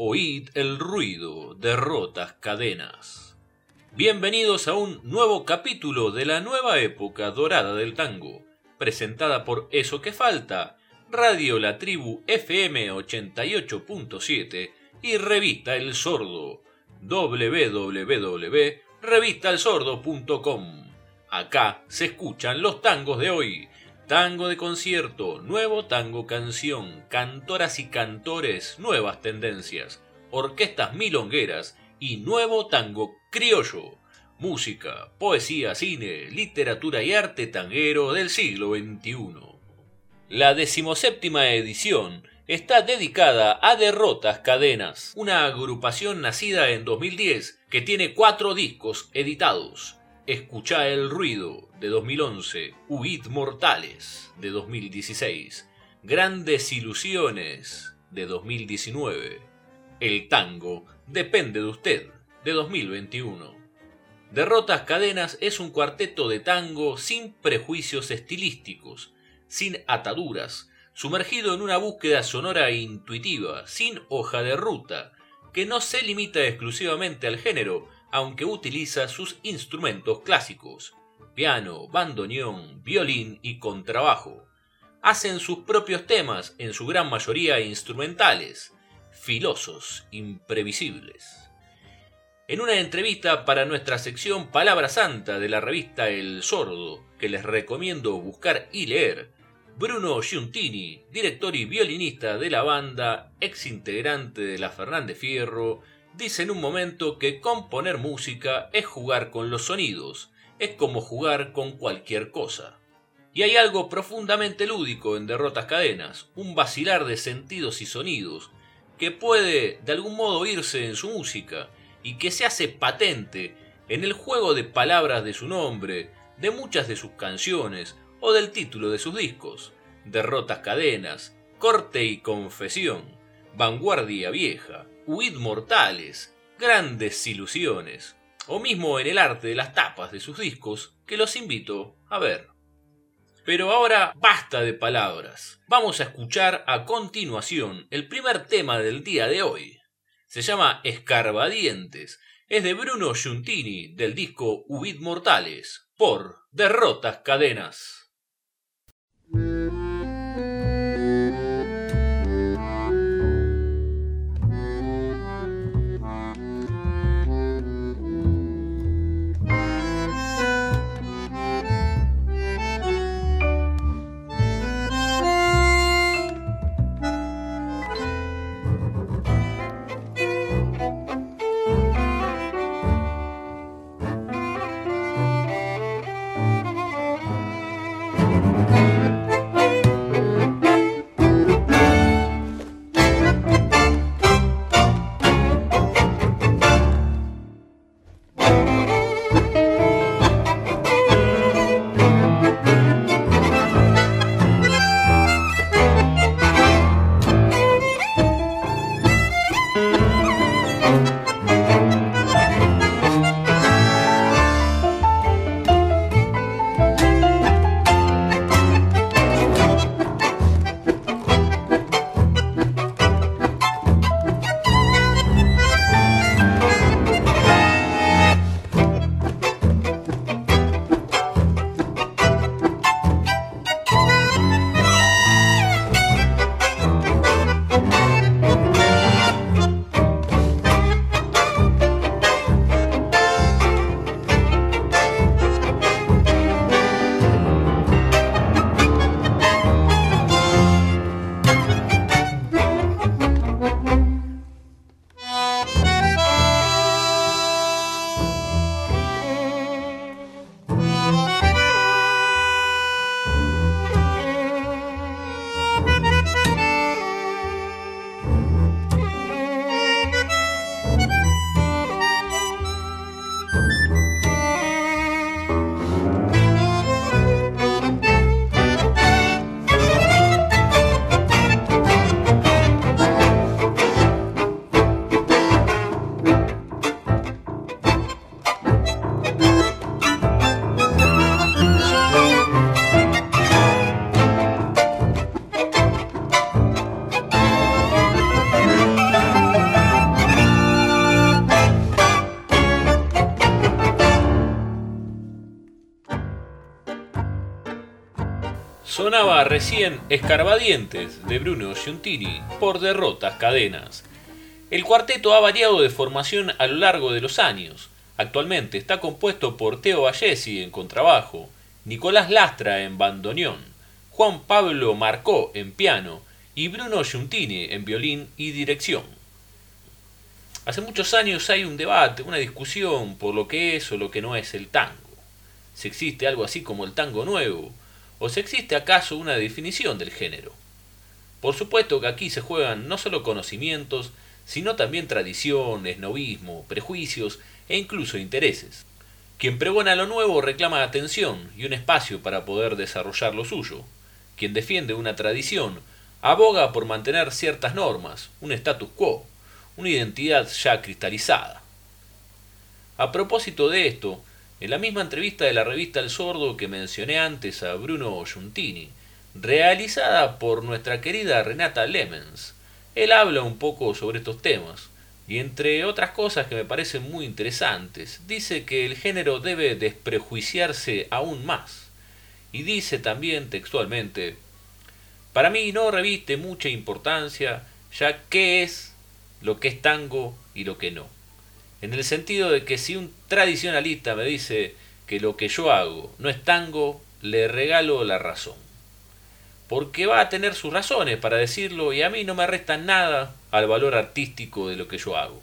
Oíd el ruido de rotas cadenas. Bienvenidos a un nuevo capítulo de la nueva época dorada del tango, presentada por Eso que Falta, Radio La Tribu FM 88.7 y Revista El Sordo, www.revistalsordo.com. Acá se escuchan los tangos de hoy, tango de concierto, nuevo tango canción, cantoras y cantores, nuevas tendencias, orquestas milongueras y nuevo tango criollo. Música, poesía, cine, literatura y arte tanguero del siglo XXI. La decimoséptima edición está dedicada a Derrotas Cadenas, una agrupación nacida en 2010 que tiene cuatro discos editados. Escucha el ruido de 2011, Huid Mortales de 2016, Grandes Ilusiones de 2019, El Tango depende de usted de 2021. Derrotas Cadenas es un cuarteto de tango sin prejuicios estilísticos, sin ataduras, sumergido en una búsqueda sonora e intuitiva, sin hoja de ruta, que no se limita exclusivamente al género, aunque utiliza sus instrumentos clásicos, piano, bandoneón, violín y contrabajo. Hacen sus propios temas, en su gran mayoría instrumentales, filosos, imprevisibles. En una entrevista para nuestra sección Palabra Santa de la revista El Sordo, que les recomiendo buscar y leer, Bruno Giuntini, director y violinista de la banda, ex integrante de la Fernández Fierro, dice en un momento que componer música es jugar con los sonidos, es como jugar con cualquier cosa. Y hay algo profundamente lúdico en Derrotas Cadenas, un vacilar de sentidos y sonidos, que puede de algún modo oírse en su música, y que se hace patente en el juego de palabras de su nombre, de muchas de sus canciones o del título de sus discos, Derrotas Cadenas, Corte y Confesión, Vanguardia Vieja, Huid Mortales, Grandes Ilusiones, o mismo en el arte de las tapas de sus discos, que los invito a ver. Pero ahora basta de palabras. Vamos a escuchar a continuación el primer tema del día de hoy. Se llama Escarbadientes. Es de Bruno Giuntini del disco Huid Mortales por Derrotas Cadenas. Sonaba recién Escarbadientes de Bruno Giuntini por derrotas cadenas. El cuarteto ha variado de formación a lo largo de los años. Actualmente está compuesto por Teo Vallesi en contrabajo, Nicolás Lastra en bandoneón, Juan Pablo Marcó en piano y Bruno Giuntini en violín y dirección. Hace muchos años hay un debate, una discusión por lo que es o lo que no es el tango. Si existe algo así como el tango nuevo, ¿O si existe acaso una definición del género? Por supuesto que aquí se juegan no solo conocimientos, sino también tradición, esnovismo, prejuicios e incluso intereses. Quien pregona lo nuevo reclama atención y un espacio para poder desarrollar lo suyo. Quien defiende una tradición aboga por mantener ciertas normas, un status quo, una identidad ya cristalizada. A propósito de esto, en la misma entrevista de la revista El Sordo que mencioné antes a Bruno Giuntini, realizada por nuestra querida Renata Lemens, él habla un poco sobre estos temas, y entre otras cosas que me parecen muy interesantes, dice que el género debe desprejuiciarse aún más, y dice también textualmente, para mí no reviste mucha importancia ya qué es lo que es tango y lo que no en el sentido de que si un tradicionalista me dice que lo que yo hago no es tango, le regalo la razón. Porque va a tener sus razones para decirlo y a mí no me resta nada al valor artístico de lo que yo hago.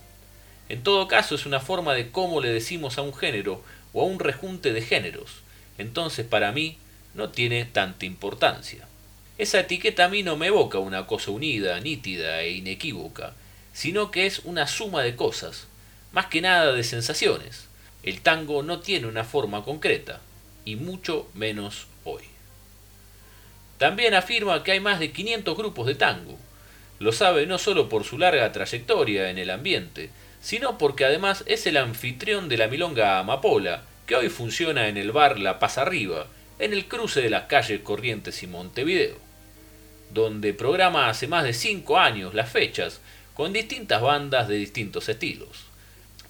En todo caso es una forma de cómo le decimos a un género o a un rejunte de géneros. Entonces para mí no tiene tanta importancia. Esa etiqueta a mí no me evoca una cosa unida, nítida e inequívoca, sino que es una suma de cosas, más que nada de sensaciones. El tango no tiene una forma concreta, y mucho menos hoy. También afirma que hay más de 500 grupos de tango. Lo sabe no solo por su larga trayectoria en el ambiente, sino porque además es el anfitrión de la milonga Amapola, que hoy funciona en el bar La Paz Arriba, en el cruce de las calles Corrientes y Montevideo, donde programa hace más de 5 años las fechas con distintas bandas de distintos estilos.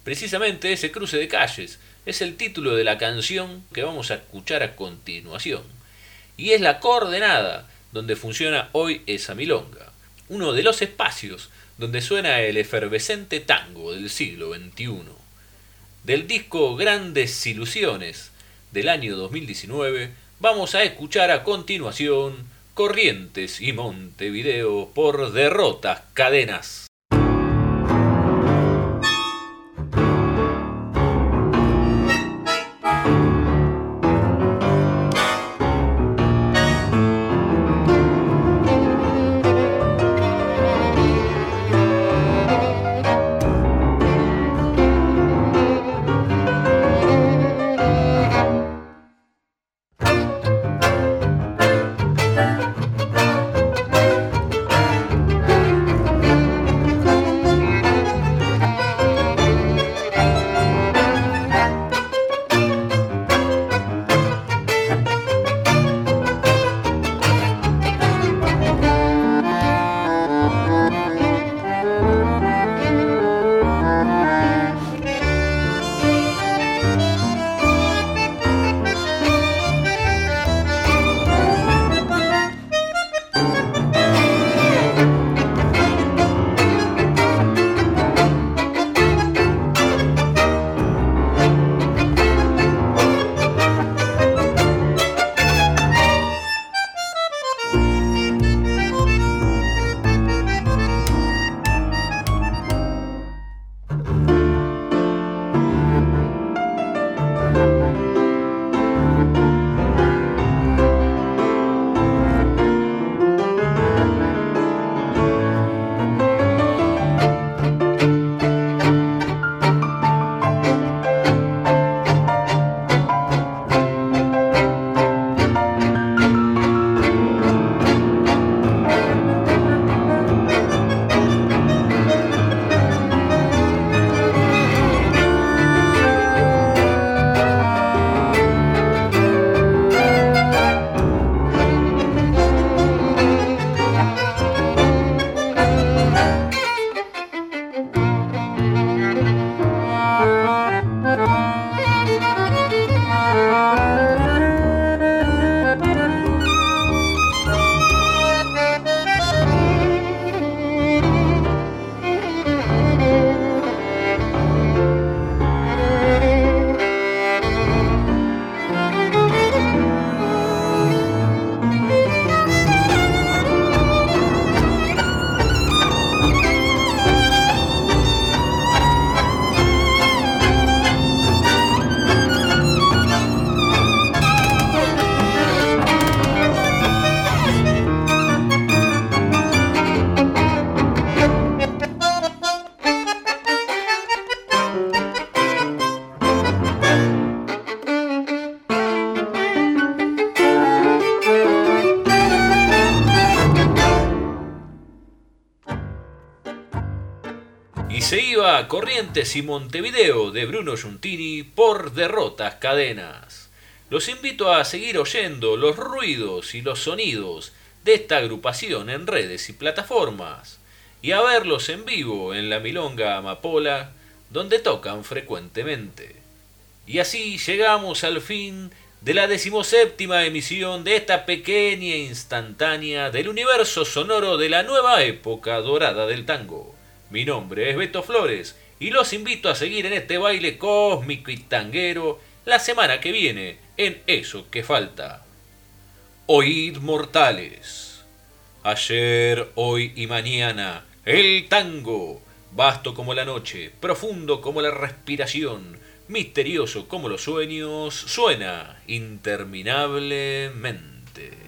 Precisamente ese cruce de calles es el título de la canción que vamos a escuchar a continuación. Y es la coordenada donde funciona hoy esa milonga. Uno de los espacios donde suena el efervescente tango del siglo XXI. Del disco Grandes Ilusiones del año 2019 vamos a escuchar a continuación Corrientes y Montevideo por derrotas cadenas. Arriba Corrientes y Montevideo de Bruno Giuntini por Derrotas Cadenas. Los invito a seguir oyendo los ruidos y los sonidos de esta agrupación en redes y plataformas y a verlos en vivo en la Milonga Amapola donde tocan frecuentemente. Y así llegamos al fin de la decimoséptima emisión de esta pequeña instantánea del universo sonoro de la nueva época dorada del tango. Mi nombre es Beto Flores y los invito a seguir en este baile cósmico y tanguero la semana que viene en Eso que falta. Oíd mortales. Ayer, hoy y mañana, el tango, vasto como la noche, profundo como la respiración, misterioso como los sueños, suena interminablemente.